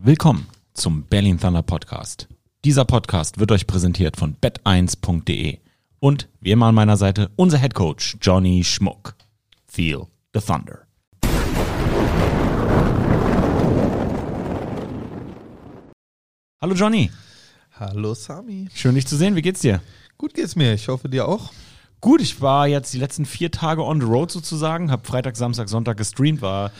Willkommen zum Berlin Thunder Podcast. Dieser Podcast wird euch präsentiert von bet1.de und wie immer an meiner Seite unser Head Coach Johnny Schmuck. Feel the Thunder. Hallo Johnny, Hallo Sami. schön dich zu sehen. Wie geht's dir? Gut geht's mir. Ich hoffe dir auch. Gut, ich war jetzt die letzten vier Tage on the road sozusagen, habe Freitag, Samstag, Sonntag gestreamt, war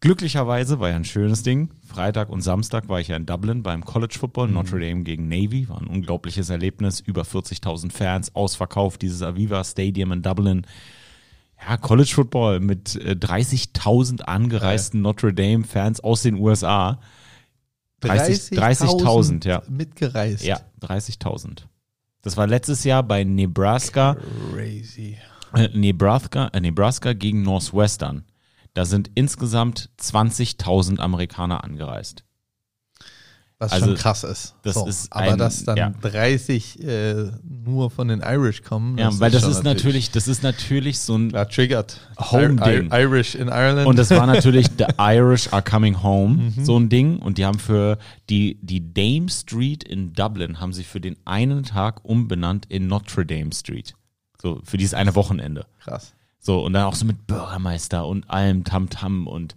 glücklicherweise, war ja ein schönes Ding. Freitag und Samstag war ich ja in Dublin beim College Football, Notre Dame gegen Navy, war ein unglaubliches Erlebnis, über 40.000 Fans, ausverkauft, dieses Aviva Stadium in Dublin. Ja, College Football mit äh, 30.000 angereisten Notre Dame Fans aus den USA. 30 30.000, ja. Mitgereist. Ja, 30.000. Das war letztes Jahr bei Nebraska. Crazy. Äh, Nebraska, äh, Nebraska gegen Northwestern. Da sind insgesamt 20.000 Amerikaner angereist. Was Also, schon krass ist. das ist aber ein- dass dann ja. 30 äh, nur von den Irish kommen. Ja, weil das ist natürlich, das ist natürlich so ein Klar, triggert. Home-Ding. Ir- Irish in Ireland. und das war natürlich The Irish are coming home, so ein Ding. Und die haben für die, die Dame Street in Dublin haben sie für den einen Tag umbenannt in Notre Dame Street. So, für dieses eine Wochenende. krass. So, und dann auch so mit Bürgermeister und allem Tamtam und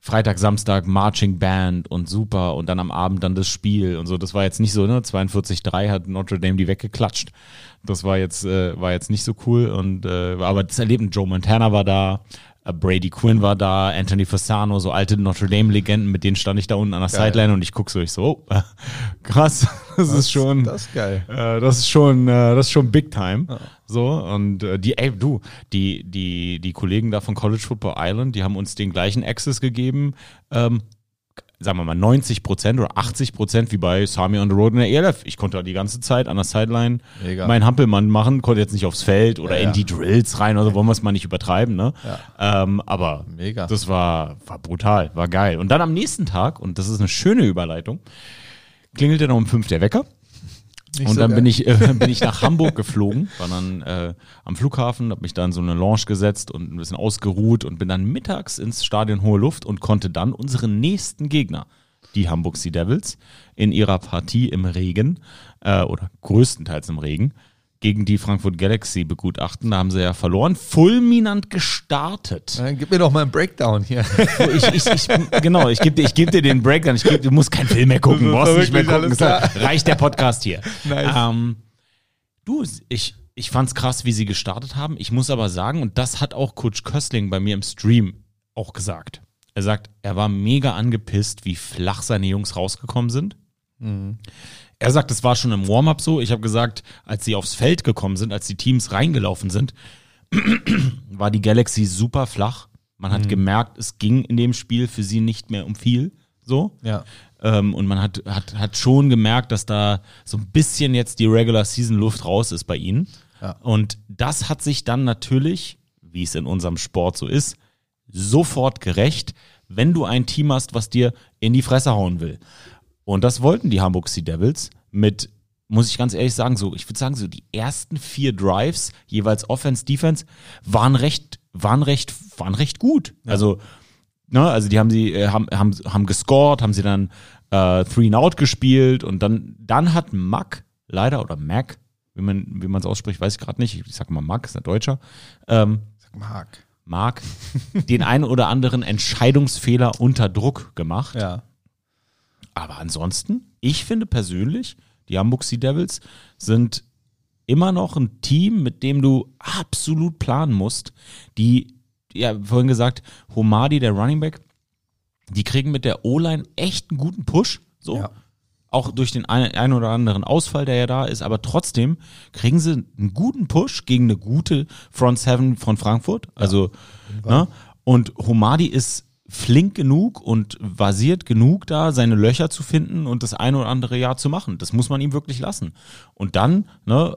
Freitag, Samstag Marching Band und super und dann am Abend dann das Spiel und so. Das war jetzt nicht so, ne? 42-3 hat Notre Dame die weggeklatscht. Das war jetzt, äh, war jetzt nicht so cool und, äh, aber das Erleben, Joe Montana war da, Brady Quinn war da, Anthony Fasano, so alte Notre Dame-Legenden, mit denen stand ich da unten an der Geil. Sideline und ich guck so, ich so, oh, krass, das, ist schon. Das ist geil. Äh, das ist schon, äh, das ist schon Big Time. So und äh, die, ey, du, die, die, die Kollegen da von College Football Island, die haben uns den gleichen Access gegeben. Ähm, sagen wir mal 90 Prozent oder 80 Prozent wie bei Sami on the Road in der ELF. Ich konnte da die ganze Zeit an der Sideline Mega. meinen Hampelmann machen, konnte jetzt nicht aufs Feld oder Ja, in ja. die Drills rein oder so, wollen wir es mal nicht übertreiben, ne? Ähm, aber Mega. das war, war brutal, war geil. Und dann am nächsten Tag, und das ist eine schöne Überleitung, klingelte dann um fünf der Wecker. Nicht Und dann bin ich, äh, bin ich nach Hamburg geflogen, war dann äh, am Flughafen, habe mich da in so eine Lounge gesetzt und ein bisschen ausgeruht und bin dann mittags ins Stadion Hohe Luft und konnte dann unseren nächsten Gegner, die Hamburg Sea Devils, in ihrer Partie im Regen äh, oder größtenteils im Regen gegen die Frankfurt Galaxy begutachten. Da haben sie ja verloren, fulminant gestartet. Dann gib mir doch mal einen Breakdown hier. Ich, ich, ich, genau, ich gebe geb dir den Breakdown. Ich geb, du musst keinen Film mehr gucken. Du brauchst nicht mehr gucken. reicht der Podcast hier. Nice. Ähm, du, ich, ich fand's krass, wie sie gestartet haben. Ich muss aber sagen, und das hat auch Coach Köstling bei mir im Stream auch gesagt. Er sagt, er war mega angepisst, wie flach seine Jungs rausgekommen sind. Er sagt, es war schon im Warm-up so. Ich habe gesagt, als sie aufs Feld gekommen sind, als die Teams reingelaufen sind, war die Galaxy super flach. Man hat gemerkt, es ging in dem Spiel für sie nicht mehr um viel. So. Ja. Ähm, und man hat, hat, hat schon gemerkt, dass da so ein bisschen jetzt die Regular Season Luft raus ist bei ihnen. Ja. Und das hat sich dann natürlich, wie es in unserem Sport so ist, sofort gerecht, wenn du ein Team hast, was dir in die Fresse hauen will. Und das wollten die Hamburg Sea Devils mit, muss ich ganz ehrlich sagen, so, ich würde sagen, so die ersten vier Drives, jeweils Offense, Defense, waren recht, waren recht, waren recht gut. Also, ne, also die haben sie, äh, haben, haben, haben gescored, haben sie dann äh, Three and Out gespielt und dann, dann hat Mack, leider, oder Mac, wie man, wie man es ausspricht, weiß ich gerade nicht. Ich sag mal Mack, ist ein Deutscher. Ähm, Sag Marc. Mark den einen oder anderen Entscheidungsfehler unter Druck gemacht. Ja. Aber ansonsten, ich finde persönlich, die Hamburg Sea Devils sind immer noch ein Team, mit dem du absolut planen musst. Die, ja, vorhin gesagt, Homadi, der Running Back, die kriegen mit der O-Line echt einen guten Push. So. Ja. Auch durch den ein, ein oder anderen Ausfall, der ja da ist, aber trotzdem kriegen sie einen guten Push gegen eine gute Front Seven von Frankfurt. Also, ne? Und Homadi ist flink genug und vasiert genug da, seine Löcher zu finden und das eine oder andere Jahr zu machen. Das muss man ihm wirklich lassen. Und dann, ne,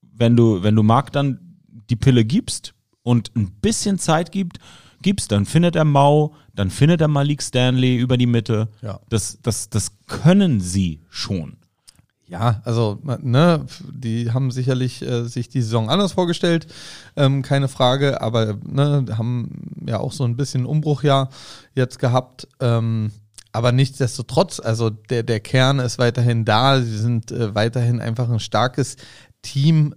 wenn du, wenn du Marc dann die Pille gibst und ein bisschen Zeit gibt, gibst, dann findet er Mau, dann findet er Malik Stanley über die Mitte. Ja. Das, das, das können sie schon. Ja, also ne, die haben sicherlich äh, sich die Saison anders vorgestellt, ähm, keine Frage, aber ne, haben ja auch so ein bisschen Umbruchjahr jetzt gehabt. Ähm, aber nichtsdestotrotz, also der, der Kern ist weiterhin da. Sie sind äh, weiterhin einfach ein starkes Team.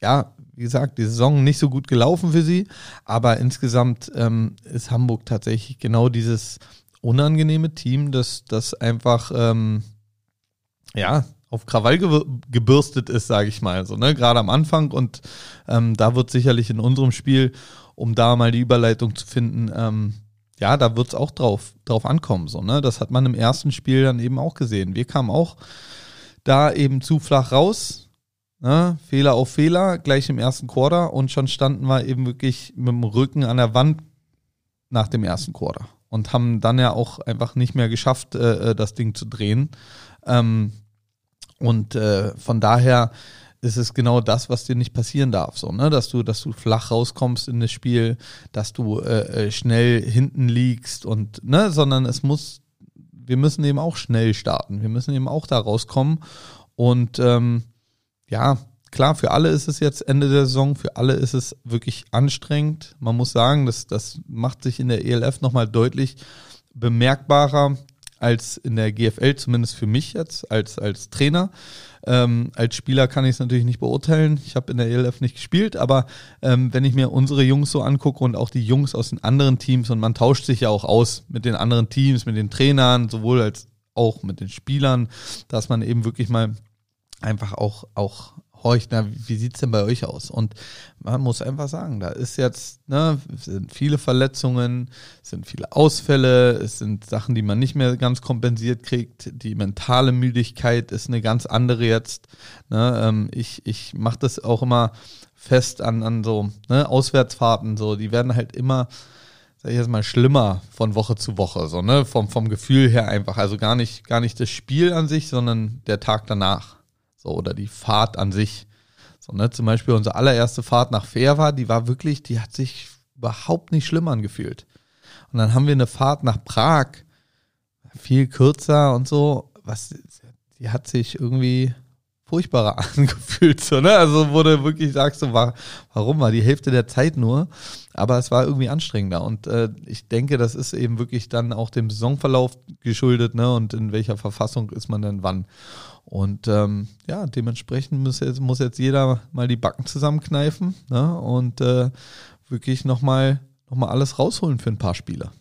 Ja, wie gesagt, die Saison nicht so gut gelaufen für sie, aber insgesamt ähm, ist Hamburg tatsächlich genau dieses unangenehme Team, das, das einfach ähm, ja auf Krawall ge gebürstet ist, sage ich mal, so ne, gerade am Anfang und ähm, da wird sicherlich in unserem Spiel, um da mal die Überleitung zu finden, ähm, ja, da wird es auch drauf, drauf ankommen. So, ne? Das hat man im ersten Spiel dann eben auch gesehen. Wir kamen auch da eben zu flach raus. Ne? Fehler auf Fehler, gleich im ersten Quarter und schon standen wir eben wirklich mit dem Rücken an der Wand nach dem ersten Quarter und haben dann ja auch einfach nicht mehr geschafft, äh, äh das Ding zu drehen. Ähm, und äh, von daher ist es genau das, was dir nicht passieren darf, so, ne? Dass du, dass du flach rauskommst in das Spiel, dass du äh, äh, schnell hinten liegst und, ne, sondern es muss, wir müssen eben auch schnell starten. Wir müssen eben auch da rauskommen. Und ähm, ja, klar, für alle ist es jetzt Ende der Saison, für alle ist es wirklich anstrengend. Man muss sagen, das, das macht sich in der ELF nochmal deutlich bemerkbarer als in der GFL, zumindest für mich jetzt als, als Trainer. Ähm, als Spieler kann ich es natürlich nicht beurteilen. Ich habe in der ELF nicht gespielt, aber ähm, wenn ich mir unsere Jungs so angucke und auch die Jungs aus den anderen Teams und man tauscht sich ja auch aus mit den anderen Teams, mit den Trainern, sowohl als auch mit den Spielern, dass man eben wirklich mal einfach auch, auch horcht, wie sieht's denn bei euch aus? Und man muss einfach sagen, da ist jetzt, ne, sind viele Verletzungen, sind viele Ausfälle, es sind Sachen, die man nicht mehr ganz kompensiert kriegt. Die mentale Müdigkeit ist eine ganz andere jetzt. Ne? Ähm, ich ich mache das auch immer fest an, an so ne, Auswärtsfahrten, so, die werden halt immer sag ich jetzt mal, schlimmer von Woche zu Woche, so, ne, vom, vom Gefühl her einfach. Also gar nicht, gar nicht das Spiel an sich, sondern der Tag danach. So, oder die Fahrt an sich. So, ne, zum Beispiel unsere allererste Fahrt nach war, die war wirklich, die hat sich überhaupt nicht schlimm angefühlt. Und dann haben wir eine Fahrt nach Prag, viel kürzer und so, was, die hat sich irgendwie furchtbarer angefühlt, so, ne? Also, wo du wirklich sagst, so, war, warum war die Hälfte der Zeit nur, aber es war irgendwie anstrengender und äh, ich denke, das ist eben wirklich dann auch dem Saisonverlauf geschuldet, ne? Und in welcher Verfassung ist man denn wann? Und ähm, ja, dementsprechend muss jetzt, muss jetzt jeder mal die Backen zusammenkneifen ne? und äh, wirklich nochmal noch mal alles rausholen für ein paar Spieler.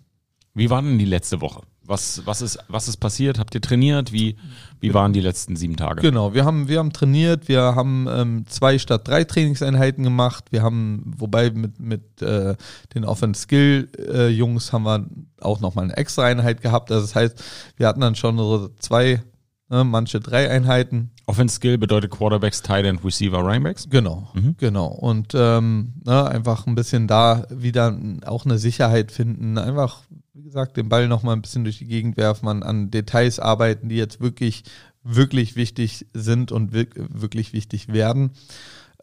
Wie war denn die letzte Woche? Was, was, ist, was ist passiert? Habt ihr trainiert? Wie, wie waren die letzten sieben Tage? Genau, wir haben, wir haben trainiert, wir haben ähm, zwei statt drei Trainingseinheiten gemacht. Wir haben, wobei mit, mit äh, den Offense-Skill-Jungs äh, haben wir auch nochmal eine extra Einheit gehabt. Also das heißt, wir hatten dann schon so zwei manche drei Einheiten. Offense Skill bedeutet Quarterbacks, Tight End, Receiver, Runningbacks? Genau, mhm. genau. Und ähm, ne, einfach ein bisschen da wieder auch eine Sicherheit finden, einfach, wie gesagt, den Ball nochmal ein bisschen durch die Gegend werfen, an, an Details arbeiten, die jetzt wirklich, wirklich wichtig sind und wirklich wichtig werden.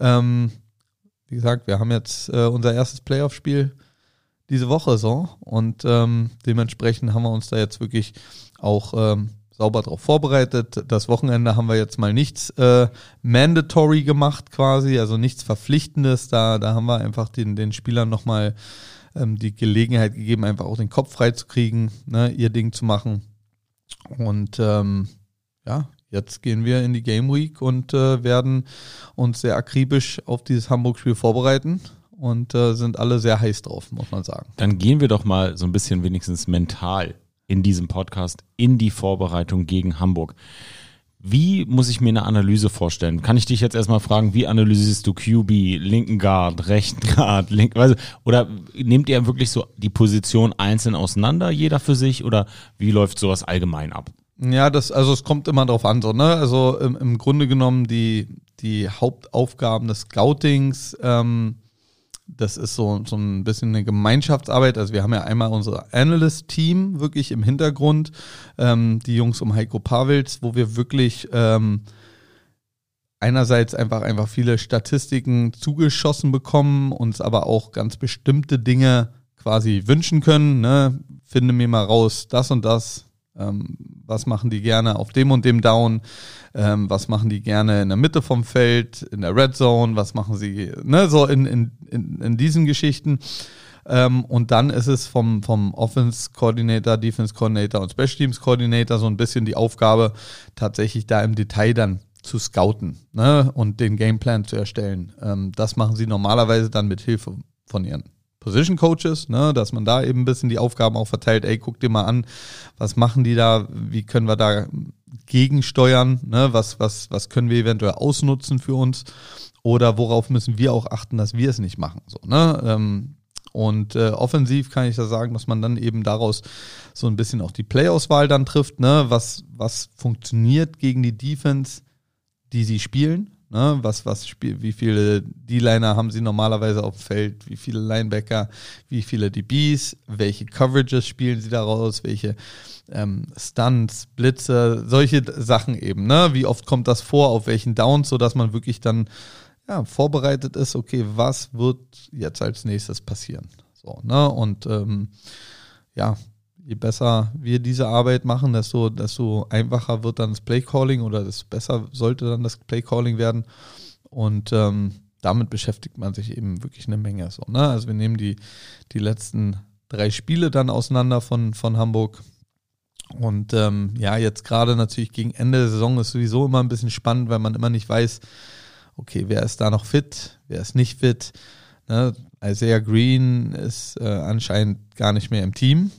Ähm, wie gesagt, wir haben jetzt äh, unser erstes Playoff-Spiel diese Woche so und ähm, dementsprechend haben wir uns da jetzt wirklich auch ähm, sauber darauf vorbereitet. Das Wochenende haben wir jetzt mal nichts äh, mandatory gemacht quasi, also nichts Verpflichtendes. Da, da haben wir einfach den, den Spielern nochmal ähm, die Gelegenheit gegeben, einfach auch den Kopf frei zu kriegen, ne, ihr Ding zu machen. Und ähm, ja, jetzt gehen wir in die Game Week und äh, werden uns sehr akribisch auf dieses Hamburg-Spiel vorbereiten und äh, sind alle sehr heiß drauf, muss man sagen. Dann gehen wir doch mal so ein bisschen wenigstens mental in diesem Podcast in die Vorbereitung gegen Hamburg. Wie muss ich mir eine Analyse vorstellen? Kann ich dich jetzt erstmal fragen, wie analysierst du QB, linken Guard, rechten Guard, link, oder nehmt ihr wirklich so die Position einzeln auseinander, jeder für sich, oder wie läuft sowas allgemein ab? Ja, das, also es kommt immer drauf an, so, ne? Also im, im Grunde genommen die, die Hauptaufgaben des Scoutings, ähm, das ist so, so ein bisschen eine Gemeinschaftsarbeit. Also wir haben ja einmal unser Analyst-Team wirklich im Hintergrund, ähm, die Jungs um Heiko Pavels, wo wir wirklich ähm, einerseits einfach einfach viele Statistiken zugeschossen bekommen, uns aber auch ganz bestimmte Dinge quasi wünschen können. Ne? Finde mir mal raus, das und das, was machen die gerne auf dem und dem Down? Ähm, was machen die gerne in der Mitte vom Feld, in der Red Zone? Was machen sie, ne, so in, in, in, in diesen Geschichten? Ähm, und dann ist es vom, vom Offense Coordinator, Defense Coordinator und Special Teams Coordinator so ein bisschen die Aufgabe, tatsächlich da im Detail dann zu scouten ne? und den Gameplan zu erstellen. Ähm, das machen sie normalerweise dann mit Hilfe von ihren Position Coaches, ne, dass man da eben ein bisschen die Aufgaben auch verteilt, ey, guck dir mal an, was machen die da, wie können wir da gegensteuern, ne, was, was, was können wir eventuell ausnutzen für uns oder worauf müssen wir auch achten, dass wir es nicht machen. So, ne? Ähm, und äh, offensiv kann ich da sagen, dass man dann eben daraus so ein bisschen auch die Playauswahl dann trifft, ne? was, was funktioniert gegen die Defense, die sie spielen Ne, was, was spielt, wie viele D-Liner haben sie normalerweise auf dem Feld, wie viele Linebacker, wie viele DBs, welche Coverages spielen sie daraus, welche ähm, Stunts, Blitze, solche Sachen eben, ne? Wie oft kommt das vor, auf welchen Downs, sodass man wirklich dann ja, vorbereitet ist, okay, was wird jetzt als nächstes passieren? So, ne? Und ähm, ja, je besser wir diese Arbeit machen, desto, desto einfacher wird dann das Playcalling oder desto besser sollte dann das Playcalling werden. Und ähm, damit beschäftigt man sich eben wirklich eine Menge. So, ne? Also wir nehmen die, die letzten drei Spiele dann auseinander von, von Hamburg. Und ähm, ja, jetzt gerade natürlich gegen Ende der Saison ist sowieso immer ein bisschen spannend, weil man immer nicht weiß, okay, wer ist da noch fit, wer ist nicht fit. Ne? Isaiah Green ist äh, anscheinend gar nicht mehr im Team.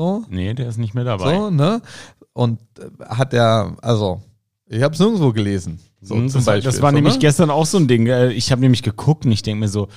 So. Nee, der ist nicht mehr dabei. So, ne? Und äh, hat er, also, ich habe es nirgendwo gelesen. So Mhm, zum das, Beispiel. das war so, nämlich ne? gestern auch so ein Ding. Äh, Ich habe nämlich geguckt und ich denke mir so,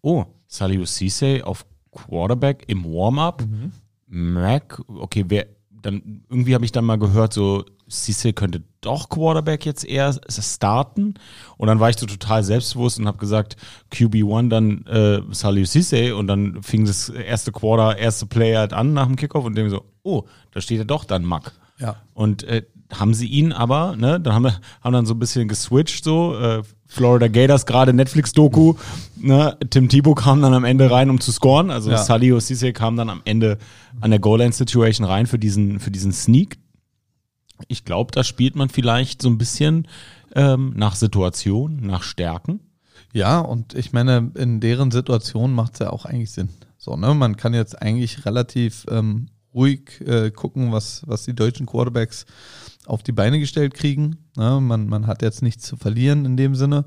oh, Saliu Cisse auf Quarterback im Warm-up. Mhm. Mac, okay, wer, dann irgendwie habe ich dann mal gehört, so Cisse könnte doch Quarterback jetzt eher starten. Und dann war ich so total selbstbewusst und habe gesagt, QB1 dann äh, Saliu Cisse und dann fing das erste Quarter, erste Play halt an nach dem Kickoff und dem so, oh, da steht ja doch dann Mack. Ja. Und äh, haben sie ihn aber, ne, dann haben wir haben dann so ein bisschen geswitcht, so, äh, Florida Gators gerade Netflix-Doku, ne, Tim Tebow kam dann am Ende rein, um zu scoren, also Ja. Sally Osise kam dann am Ende an der Goal-Line-Situation rein für diesen, für diesen Sneak. Ich glaube, da spielt man vielleicht so ein bisschen ähm, nach Situation, nach Stärken. Ja, und ich meine, in deren Situation macht es ja auch eigentlich Sinn. So, ne? Man kann jetzt eigentlich relativ ähm, ruhig äh, gucken, was, was die deutschen Quarterbacks auf die Beine gestellt kriegen. Ne? Man, man hat jetzt nichts zu verlieren in dem Sinne.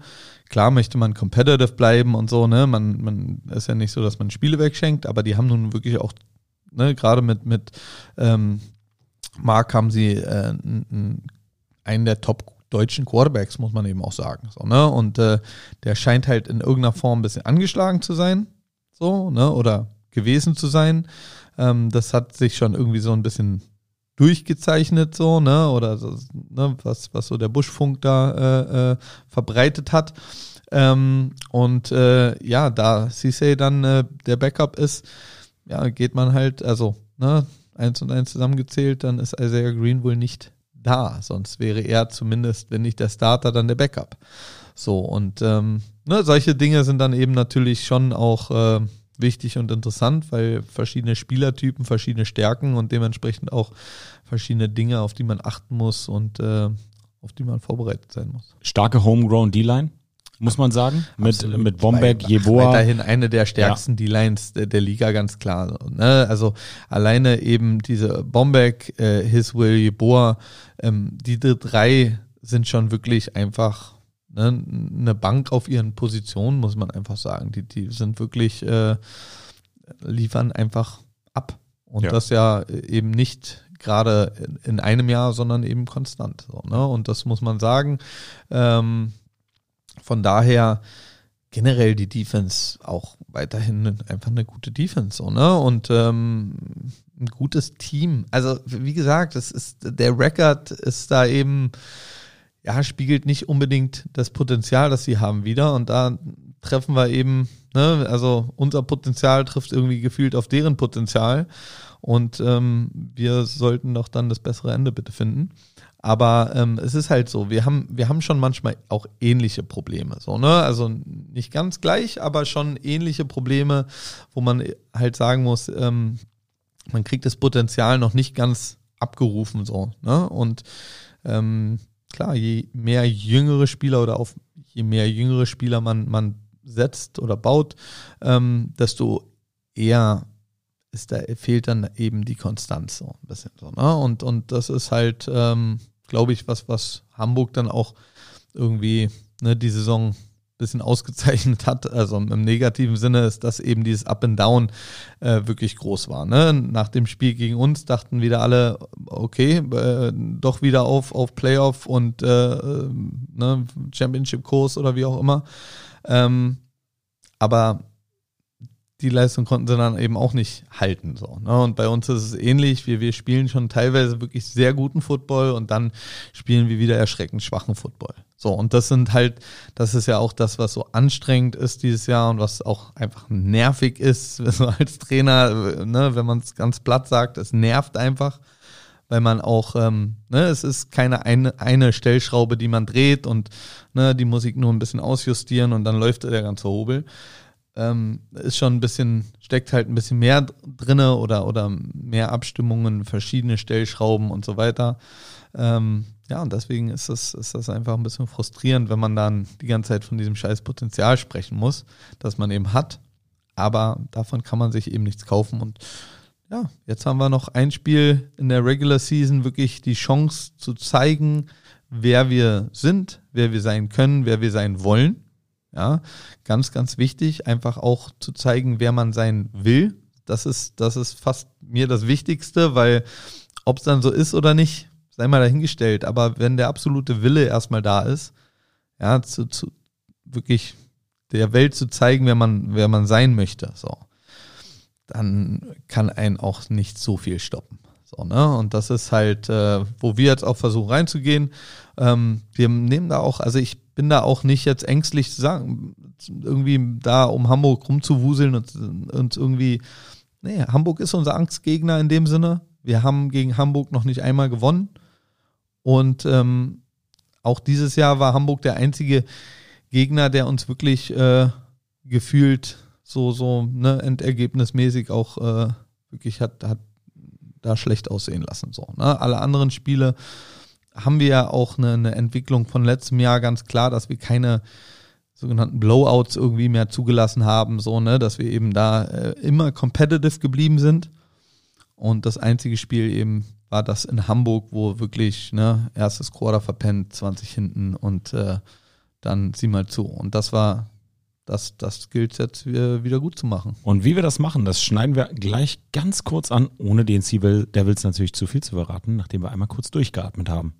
Klar möchte man competitive bleiben und so, ne? Man, man ist ja nicht so, dass man Spiele wegschenkt, aber die haben nun wirklich auch, ne, gerade mit, mit ähm, Mark haben sie äh, einen der Top deutschen Quarterbacks, muss man eben auch sagen. So, ne? Und äh, der scheint halt in irgendeiner Form ein bisschen angeschlagen zu sein, so, ne? Oder gewesen zu sein. Ähm, das hat sich schon irgendwie so ein bisschen durchgezeichnet, so, ne? Oder so, ne? was, was so der Buschfunk da äh, äh, verbreitet hat. Ähm, und äh, ja, da Cisse dann äh, der Backup ist, ja, geht man halt, also, ne, eins und eins zusammengezählt, dann ist Isaiah Green wohl nicht da. Sonst wäre er zumindest, wenn nicht der Starter, dann der Backup. So, und ähm, ne, solche Dinge sind dann eben natürlich schon auch äh, wichtig und interessant, weil verschiedene Spielertypen, verschiedene Stärken und dementsprechend auch verschiedene Dinge, auf die man achten muss und äh, auf die man vorbereitet sein muss. Starke Homegrown D-Line, muss man sagen. Mit, Absolut. mit Bombeck, Jeboa. Weiterhin eine der stärksten D-Lines der, der Liga, ganz klar. Ne? Also alleine eben diese Bombeck, äh, Hiswill, Jeboa, ähm, die drei sind schon wirklich einfach ne, eine Bank auf ihren Positionen, muss man einfach sagen. Die, die sind wirklich, äh, liefern einfach ab. Und Ja. das ja eben nicht gerade in- in einem Jahr, sondern eben konstant. So, ne? Und das muss man sagen. Ähm, von daher generell die Defense auch weiterhin einfach eine gute Defense, so, ne? Und ähm, ein gutes Team. Also, wie gesagt, das ist, der Record ist da eben, ja, spiegelt nicht unbedingt das Potenzial, das sie haben wieder. Und da treffen wir eben, ne, also unser Potenzial trifft irgendwie gefühlt auf deren Potenzial. Und ähm, wir sollten doch dann das bessere Ende bitte finden. Aber ähm, es ist halt so, wir haben, wir haben schon manchmal auch ähnliche Probleme. So, ne? Also nicht ganz gleich, aber schon ähnliche Probleme, wo man halt sagen muss, ähm, man kriegt das Potenzial noch nicht ganz abgerufen. so. Ne? Und ähm, klar, je mehr jüngere Spieler oder auf je mehr jüngere Spieler man, man setzt oder baut, ähm, desto eher ist da fehlt dann eben die Konstanz so ein bisschen so. Ne? Und, und das ist halt, ähm, glaube ich, was, was Hamburg dann auch irgendwie ne, die Saison ein bisschen ausgezeichnet hat. Also im negativen Sinne ist, dass eben dieses Up and Down äh, wirklich groß war. Ne? Nach dem Spiel gegen uns dachten wieder alle, okay, äh, doch wieder auf, auf Playoff und äh, ne, Championship-Kurs oder wie auch immer. Ähm, aber die Leistung konnten sie dann eben auch nicht halten. So, ne? Und bei uns ist es ähnlich. Wir, wir spielen schon teilweise wirklich sehr guten Football und dann spielen wir wieder erschreckend schwachen Football. So, und das sind halt, das ist ja auch das, was so anstrengend ist dieses Jahr und was auch einfach nervig ist, so als Trainer, ne, wenn man es ganz platt sagt, es nervt einfach, weil man auch, ähm, ne, es ist keine eine, eine Stellschraube, die man dreht und ne, die Musik nur ein bisschen ausjustieren und dann läuft der ganze Hobel ähm, ist schon ein bisschen, steckt halt ein bisschen mehr drinne oder, oder mehr Abstimmungen, verschiedene Stellschrauben und so weiter. Ähm, ja, und deswegen ist das, ist das einfach ein bisschen frustrierend, wenn man dann die ganze Zeit von diesem scheiß Potenzial sprechen muss, das man eben hat. Aber davon kann man sich eben nichts kaufen. Und ja, jetzt haben wir noch ein Spiel in der Regular Season, wirklich die Chance zu zeigen, wer wir sind, wer wir sein können, wer wir sein wollen. Ja, ganz, ganz wichtig, einfach auch zu zeigen, wer man sein will. Das ist, das ist fast mir das Wichtigste, weil ob es dann so ist oder nicht, sei mal dahingestellt. Aber wenn der absolute Wille erstmal da ist, ja, zu, zu wirklich der Welt zu zeigen, wer man, wer man sein möchte, so, dann kann einen auch nicht so viel stoppen. So, ne? Und das ist halt, äh, wo wir jetzt auch versuchen reinzugehen. Ähm, wir nehmen da auch, also ich bin da auch nicht jetzt ängstlich zu sagen, irgendwie da um Hamburg rumzuwuseln und uns irgendwie, nee, Hamburg ist unser Angstgegner in dem Sinne. Wir haben gegen Hamburg noch nicht einmal gewonnen. Und ähm, auch dieses Jahr war Hamburg der einzige Gegner, der uns wirklich äh, gefühlt so, so ne, endergebnismäßig auch äh, wirklich hat, hat da schlecht aussehen lassen. So, ne? Alle anderen Spiele haben wir ja auch eine, eine Entwicklung von letztem Jahr ganz klar, dass wir keine sogenannten Blowouts irgendwie mehr zugelassen haben, so, ne, dass wir eben da äh, immer competitive geblieben sind. Und das einzige Spiel eben war das in Hamburg, wo wirklich, ne, erstes Quarter verpennt, 20 hinten und äh, dann sieh mal zu. Und das war, das, das gilt jetzt wieder gut zu machen. Und wie wir das machen, das schneiden wir gleich ganz kurz an, ohne den Sea Devils natürlich zu viel zu verraten, nachdem wir einmal kurz durchgeatmet haben.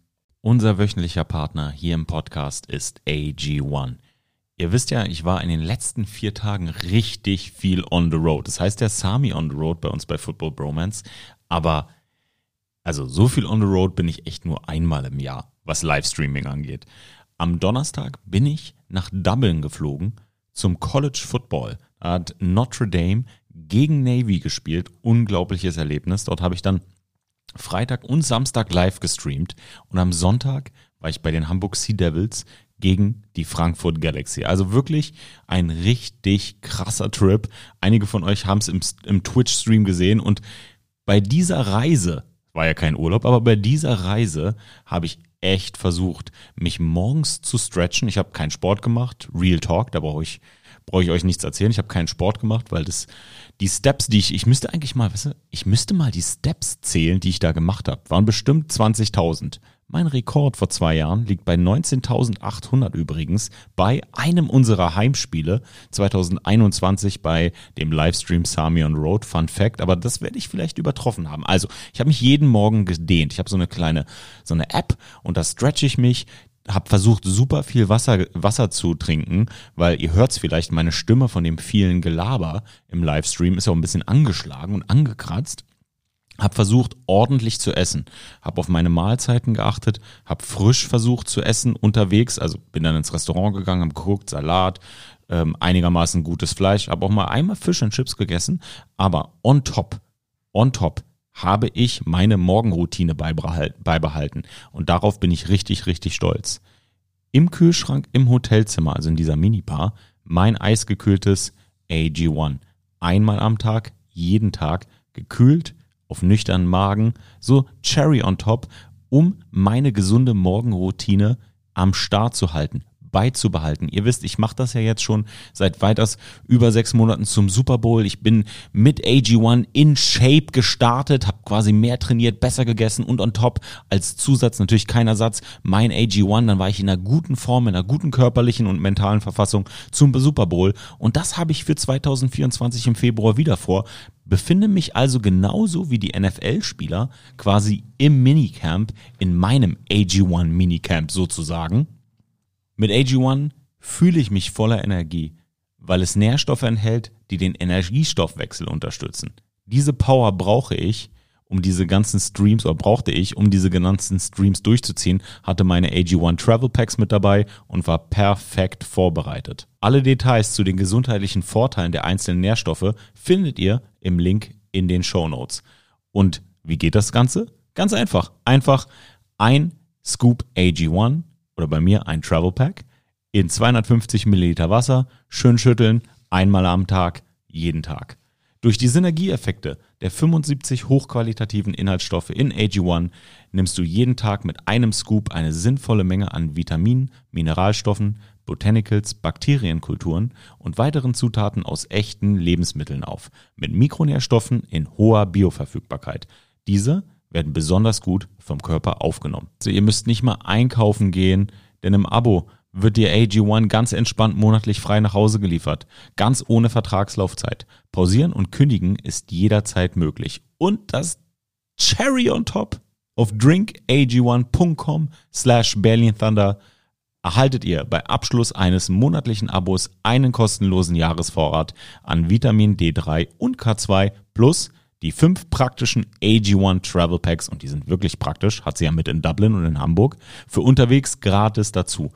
Unser wöchentlicher Partner hier im Podcast ist AG1. Ihr wisst ja, ich war in den letzten vier Tagen richtig viel on the road. Das heißt ja Sami on the road bei uns bei Football Bromance. Aber also so viel on the road bin ich echt nur einmal im Jahr, was Livestreaming angeht. Am Donnerstag bin ich nach Dublin geflogen zum College Football. Da hat Notre Dame gegen Navy gespielt. Unglaubliches Erlebnis. Dort habe ich dann Freitag und Samstag live gestreamt und am Sonntag war ich bei den Hamburg Sea Devils gegen die Frankfurt Galaxy. Also wirklich ein richtig krasser Trip. Einige von euch haben es im, im Twitch-Stream gesehen und bei dieser Reise, war ja kein Urlaub, aber bei dieser Reise habe ich echt versucht, mich morgens zu stretchen. Ich habe keinen Sport gemacht, Real Talk, da brauche ich brauche ich euch nichts erzählen. Ich habe keinen Sport gemacht, weil das die Steps, die ich, ich müsste eigentlich mal, weißt du, ich müsste mal die Steps zählen, die ich da gemacht habe. Waren bestimmt 20.000. Mein Rekord vor zwei Jahren liegt bei 19.800 übrigens bei einem unserer Heimspiele 2021 bei dem Livestream Sami on Road. Fun Fact, aber das werde ich vielleicht übertroffen haben. Also, ich habe mich jeden Morgen gedehnt. Ich habe so eine kleine, so eine App und da stretch ich mich habe versucht, super viel Wasser, Wasser zu trinken, weil ihr hört's vielleicht, meine Stimme von dem vielen Gelaber im Livestream ist ja auch ein bisschen angeschlagen und angekratzt. Hab versucht, ordentlich zu essen. Hab auf meine Mahlzeiten geachtet, hab frisch versucht zu essen unterwegs. Also bin dann ins Restaurant gegangen, hab geguckt, Salat, ähm, einigermaßen gutes Fleisch. Hab auch mal einmal Fisch und Chips gegessen. Aber on top, on top habe ich meine Morgenroutine beibehalten. Und darauf bin ich richtig, richtig stolz. Im Kühlschrank im Hotelzimmer, also in dieser Minibar, mein eisgekühltes AG1. Einmal am Tag, jeden Tag, gekühlt, auf nüchternen Magen, so Cherry on top, um meine gesunde Morgenroutine am Start zu halten. Beizubehalten. Ihr wisst, ich mache das ja jetzt schon seit weiters über sechs Monaten zum Super Bowl. Ich bin mit AG1 in Shape gestartet, habe quasi mehr trainiert, besser gegessen und on top als Zusatz natürlich kein Ersatz mein AG1. Dann war ich in einer guten Form, in einer guten körperlichen und mentalen Verfassung zum Super Bowl. Und das habe ich für 2024 im Februar wieder vor befinde mich also genauso wie die NFL-Spieler quasi im Minicamp, in meinem AG1 Minicamp sozusagen. Mit AG1 fühle ich mich voller Energie, weil es Nährstoffe enthält, die den Energiestoffwechsel unterstützen. Diese Power brauche ich, um diese ganzen Streams, oder brauchte ich, um diese ganzen Streams durchzuziehen, hatte meine AG1 Travel Packs mit dabei und war perfekt vorbereitet. Alle Details zu den gesundheitlichen Vorteilen der einzelnen Nährstoffe findet ihr im Link in den Show Notes. Und wie geht das Ganze? Ganz einfach. Einfach ein Scoop AG1 oder bei mir ein Travel Pack in 250 Milliliter Wasser, schön schütteln, einmal am Tag, jeden Tag. Durch die Synergieeffekte der 75 hochqualitativen Inhaltsstoffe in AG1 nimmst du jeden Tag mit einem Scoop eine sinnvolle Menge an Vitaminen, Mineralstoffen, Botanicals, Bakterienkulturen und weiteren Zutaten aus echten Lebensmitteln auf, mit Mikronährstoffen in hoher Bioverfügbarkeit. Diese werden besonders gut vom Körper aufgenommen. Also ihr müsst nicht mal einkaufen gehen, denn im Abo wird dir AG1 ganz entspannt monatlich frei nach Hause geliefert. Ganz ohne Vertragslaufzeit. Pausieren und kündigen ist jederzeit möglich. Und das Cherry on top auf drinkag1.com slash Berlin Thunder erhaltet ihr bei Abschluss eines monatlichen Abos einen kostenlosen Jahresvorrat an Vitamin D3 und K2 plus die fünf praktischen AG1 Travel Packs, und die sind wirklich praktisch, hat sie ja mit in Dublin und in Hamburg, für unterwegs gratis dazu.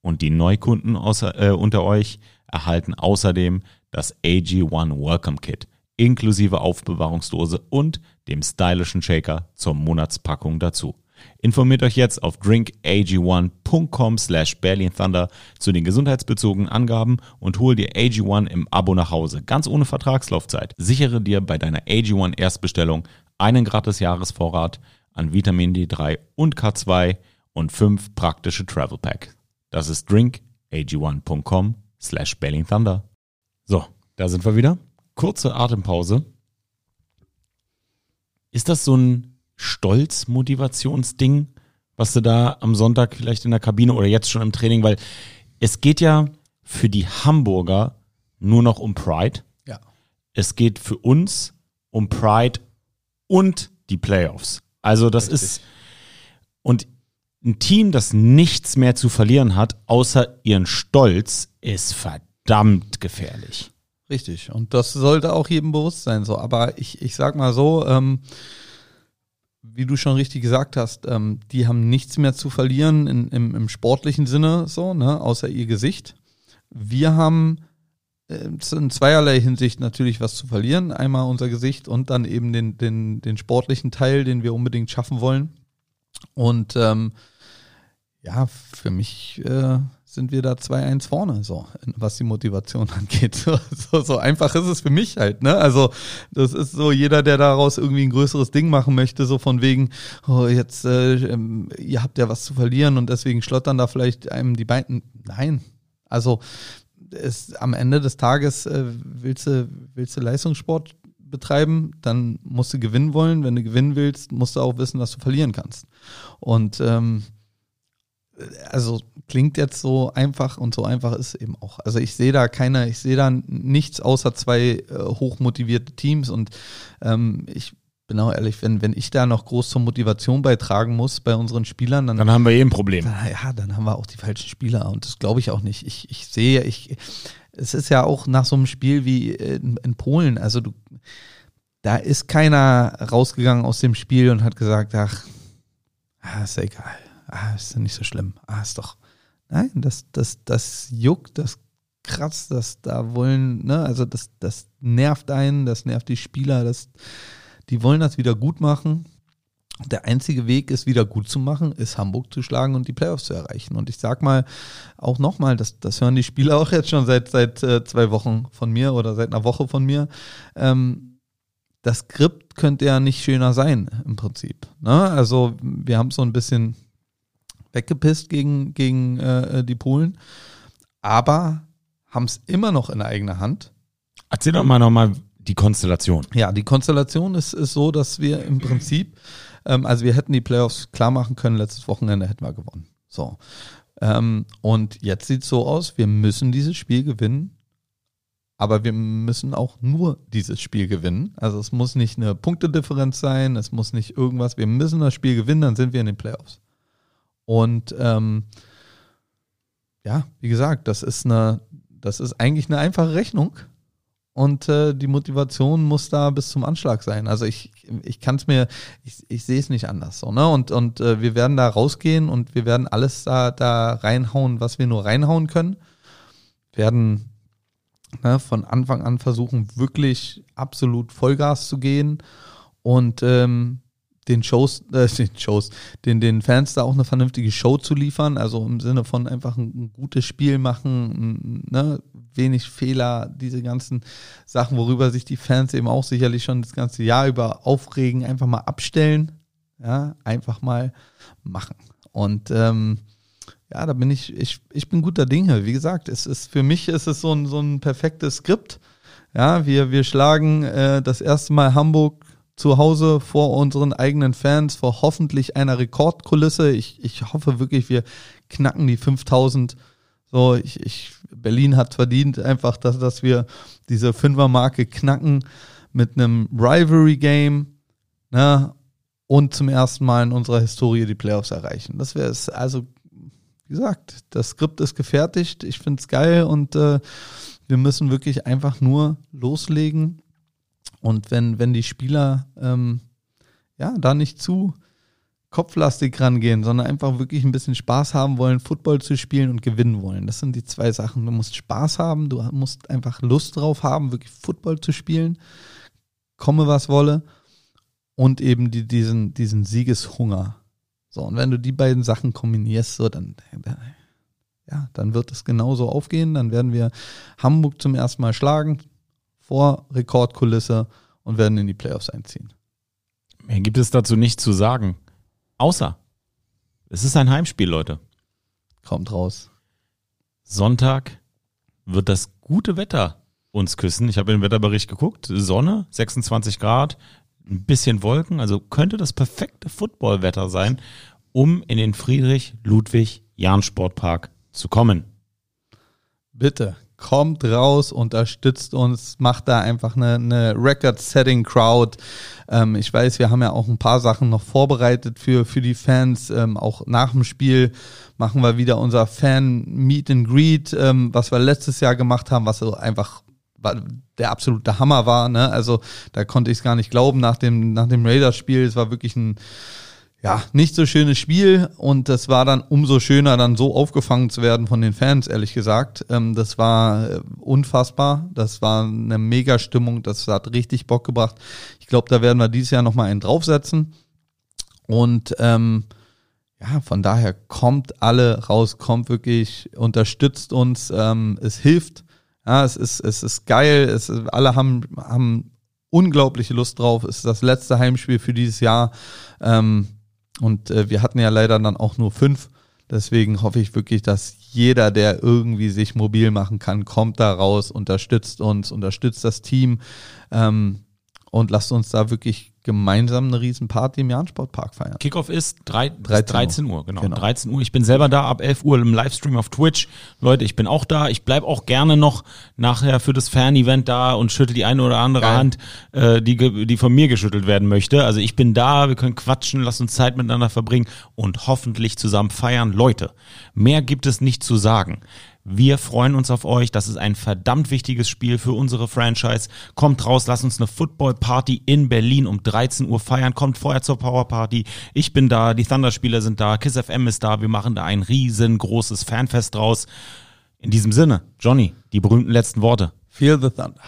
Und die Neukunden außer, äh, unter euch erhalten außerdem das AG1 Welcome Kit inklusive Aufbewahrungsdose und dem stylischen Shaker zur Monatspackung dazu. Informiert euch jetzt auf drinkag1.com slash berlinthunder zu den gesundheitsbezogenen Angaben und hol dir AG1 im Abo nach Hause, ganz ohne Vertragslaufzeit. Sichere dir bei deiner AG1 Erstbestellung einen gratis Jahresvorrat an Vitamin D3 und K2 und fünf praktische Travel Pack. Das ist drinkag1.com slash Thunder. So, da sind wir wieder. Kurze Atempause. Ist das so ein Stolz-Motivationsding, was du da am Sonntag vielleicht in der Kabine oder jetzt schon im Training, weil es geht ja für die Hamburger nur noch um Pride. Ja. Es geht für uns um Pride und die Playoffs. Also das Richtig. ist und ein Team, das nichts mehr zu verlieren hat, außer ihren Stolz, ist verdammt gefährlich. Richtig. Und das sollte auch jedem bewusst sein. So, aber ich, ich sag mal so, ähm, wie du schon richtig gesagt hast, ähm, die haben nichts mehr zu verlieren in, im, im sportlichen Sinne, so, ne, außer ihr Gesicht. Wir haben äh, in zweierlei Hinsicht natürlich was zu verlieren. Einmal unser Gesicht und dann eben den, den, den sportlichen Teil, den wir unbedingt schaffen wollen. Und ähm, ja, für mich äh, sind wir da 2-1 vorne, so, was die Motivation angeht. So, so, so, einfach ist es für mich halt, ne? Also, das ist so, jeder, der daraus irgendwie ein größeres Ding machen möchte, so von wegen, oh, jetzt, äh, ähm, ihr habt ja was zu verlieren und deswegen schlottern da vielleicht einem die Beine. Nein. Also, es, am Ende des Tages äh, willst, du, willst du Leistungssport betreiben, dann musst du gewinnen wollen. Wenn du gewinnen willst, musst du auch wissen, was du verlieren kannst. Und ähm, also klingt jetzt so einfach und so einfach ist es eben auch. Also ich sehe da keine, ich sehe da nichts außer zwei äh, hochmotivierte Teams und ähm, ich bin auch ehrlich, wenn, wenn ich da noch groß zur Motivation beitragen muss bei unseren Spielern, dann, dann haben wir eh ein Problem. Na, ja, dann haben wir auch die falschen Spieler und das glaube ich auch nicht. Ich, ich sehe, ich, es ist ja auch nach so einem Spiel wie in, in Polen, also du, da ist keiner rausgegangen aus dem Spiel und hat gesagt, ach, ah, ist ja egal ah, ist ja nicht so schlimm. Ah, ist doch. Nein, das, das, das juckt, das kratzt, das da wollen, ne, also das, das nervt einen, das nervt die Spieler, das, die wollen das wieder gut machen. Der einzige Weg, es wieder gut zu machen, ist Hamburg zu schlagen und die Playoffs zu erreichen. Und ich sag mal auch nochmal, das, das hören die Spieler auch jetzt schon seit, seit äh, zwei Wochen von mir oder seit einer Woche von mir. Ähm, das Skript könnte ja nicht schöner sein, im Prinzip. Ne? Also, wir haben so ein bisschen weggepisst gegen, gegen äh, die Polen, aber haben es immer noch in eigener Hand. Erzähl doch mal nochmal die Konstellation. Ja, die Konstellation ist, ist so, dass wir im Prinzip, ähm, also wir hätten die Playoffs klar machen können, letztes Wochenende hätten wir gewonnen. So. Ähm, und jetzt sieht es so aus, wir müssen dieses Spiel gewinnen, aber wir müssen auch nur dieses Spiel gewinnen. Also es muss nicht eine Punktedifferenz sein, es muss nicht irgendwas, wir müssen das Spiel gewinnen, dann sind wir in den Playoffs. Und ähm, ja, wie gesagt, das ist eine, das ist eigentlich eine einfache Rechnung. Und äh, die Motivation muss da bis zum Anschlag sein. Also ich, ich kann es mir, ich, ich sehe es nicht anders. So, ne? Und, und äh, wir werden da rausgehen und wir werden alles da, da reinhauen, was wir nur reinhauen können. Werden ne, von Anfang an versuchen, wirklich absolut Vollgas zu gehen. Und ähm, den Shows, äh, den Shows, den, den Fans da auch eine vernünftige Show zu liefern, also im Sinne von einfach ein, ein gutes Spiel machen, ne, wenig Fehler, diese ganzen Sachen, worüber sich die Fans eben auch sicherlich schon das ganze Jahr über aufregen, einfach mal abstellen, ja, einfach mal machen. Und ähm, ja, da bin ich, ich, ich bin guter Dinge. Wie gesagt, es ist für mich ist es so ein, so ein perfektes Skript. Ja, wir, wir schlagen äh, das erste Mal Hamburg zu Hause vor unseren eigenen Fans, vor hoffentlich einer Rekordkulisse. Ich, ich hoffe wirklich, wir knacken die 5000. So, ich, ich, Berlin hat verdient einfach, dass, dass wir diese Fünfermarke knacken mit einem Rivalry-Game ne, und zum ersten Mal in unserer Historie die Playoffs erreichen. Das wäre es. Also, wie gesagt, das Skript ist gefertigt. Ich finde es geil und äh, wir müssen wirklich einfach nur loslegen und wenn, wenn die Spieler ähm, ja da nicht zu kopflastig rangehen, sondern einfach wirklich ein bisschen Spaß haben wollen, Football zu spielen und gewinnen wollen. Das sind die zwei Sachen. Du musst Spaß haben, du musst einfach Lust drauf haben, wirklich Football zu spielen, komme was wolle und eben die, diesen, diesen Siegeshunger. So, und wenn du die beiden Sachen kombinierst, so, dann, ja, dann wird es genauso aufgehen. Dann werden wir Hamburg zum ersten Mal schlagen, vor Rekordkulisse und werden in die Playoffs einziehen. Mehr gibt es dazu nicht zu sagen. Außer, es ist ein Heimspiel, Leute. Kommt raus. Sonntag wird das gute Wetter uns küssen. Ich habe den Wetterbericht geguckt. Sonne, 26 Grad, ein bisschen Wolken. Also könnte das perfekte Footballwetter sein, um in den Friedrich-Ludwig-Jahn-Sportpark zu kommen. Bitte, kommt raus, unterstützt uns, macht da einfach eine, eine Record-Setting-Crowd. Ähm, ich weiß, wir haben ja auch ein paar Sachen noch vorbereitet für, für die Fans. Ähm, auch nach dem Spiel machen wir wieder unser Fan-Meet and Greet, ähm, was wir letztes Jahr gemacht haben, was so einfach der absolute Hammer war. Ne? Also da konnte ich es gar nicht glauben nach dem, nach dem Raiders-Spiel. Es war wirklich ein ja, nicht so schönes Spiel und das war dann umso schöner, dann so aufgefangen zu werden von den Fans, ehrlich gesagt. Ähm, das war äh, unfassbar. Das war eine mega Stimmung. Das hat richtig Bock gebracht. Ich glaube, da werden wir dieses Jahr nochmal einen draufsetzen. Und ähm, ja, von daher kommt alle raus, kommt wirklich, unterstützt uns, ähm, es hilft. Ja, es ist, es ist geil. Es, alle haben, haben unglaubliche Lust drauf. Es ist das letzte Heimspiel für dieses Jahr. Ähm, und äh, wir hatten ja leider dann auch nur fünf. Deswegen hoffe ich wirklich, dass jeder, der irgendwie sich mobil machen kann, kommt da raus, unterstützt uns, unterstützt das Team ähm, und lasst uns da wirklich gemeinsam eine riesen Party im Jahn-Sportpark feiern. Kickoff ist drei, 13, 13 Uhr, genau, genau. 13 Uhr. Ich bin selber da ab 11 Uhr im Livestream auf Twitch. Leute, ich bin auch da. Ich bleib auch gerne noch nachher für das Fan-Event da und schüttel die eine oder andere Geil. Hand, äh, die, die von mir geschüttelt werden möchte. Also ich bin da, wir können quatschen, lass uns Zeit miteinander verbringen und hoffentlich zusammen feiern. Leute, mehr gibt es nicht zu sagen. Wir freuen uns auf euch. Das ist ein verdammt wichtiges Spiel für unsere Franchise. Kommt raus, lasst uns eine Football Party in Berlin um 13 Uhr feiern. Kommt vorher zur Power Party. Ich bin da, die Thunder-Spieler sind da, Kiss FM ist da. Wir machen da ein riesengroßes Fanfest draus. In diesem Sinne, Johnny, die berühmten letzten Worte. Feel the Thunder.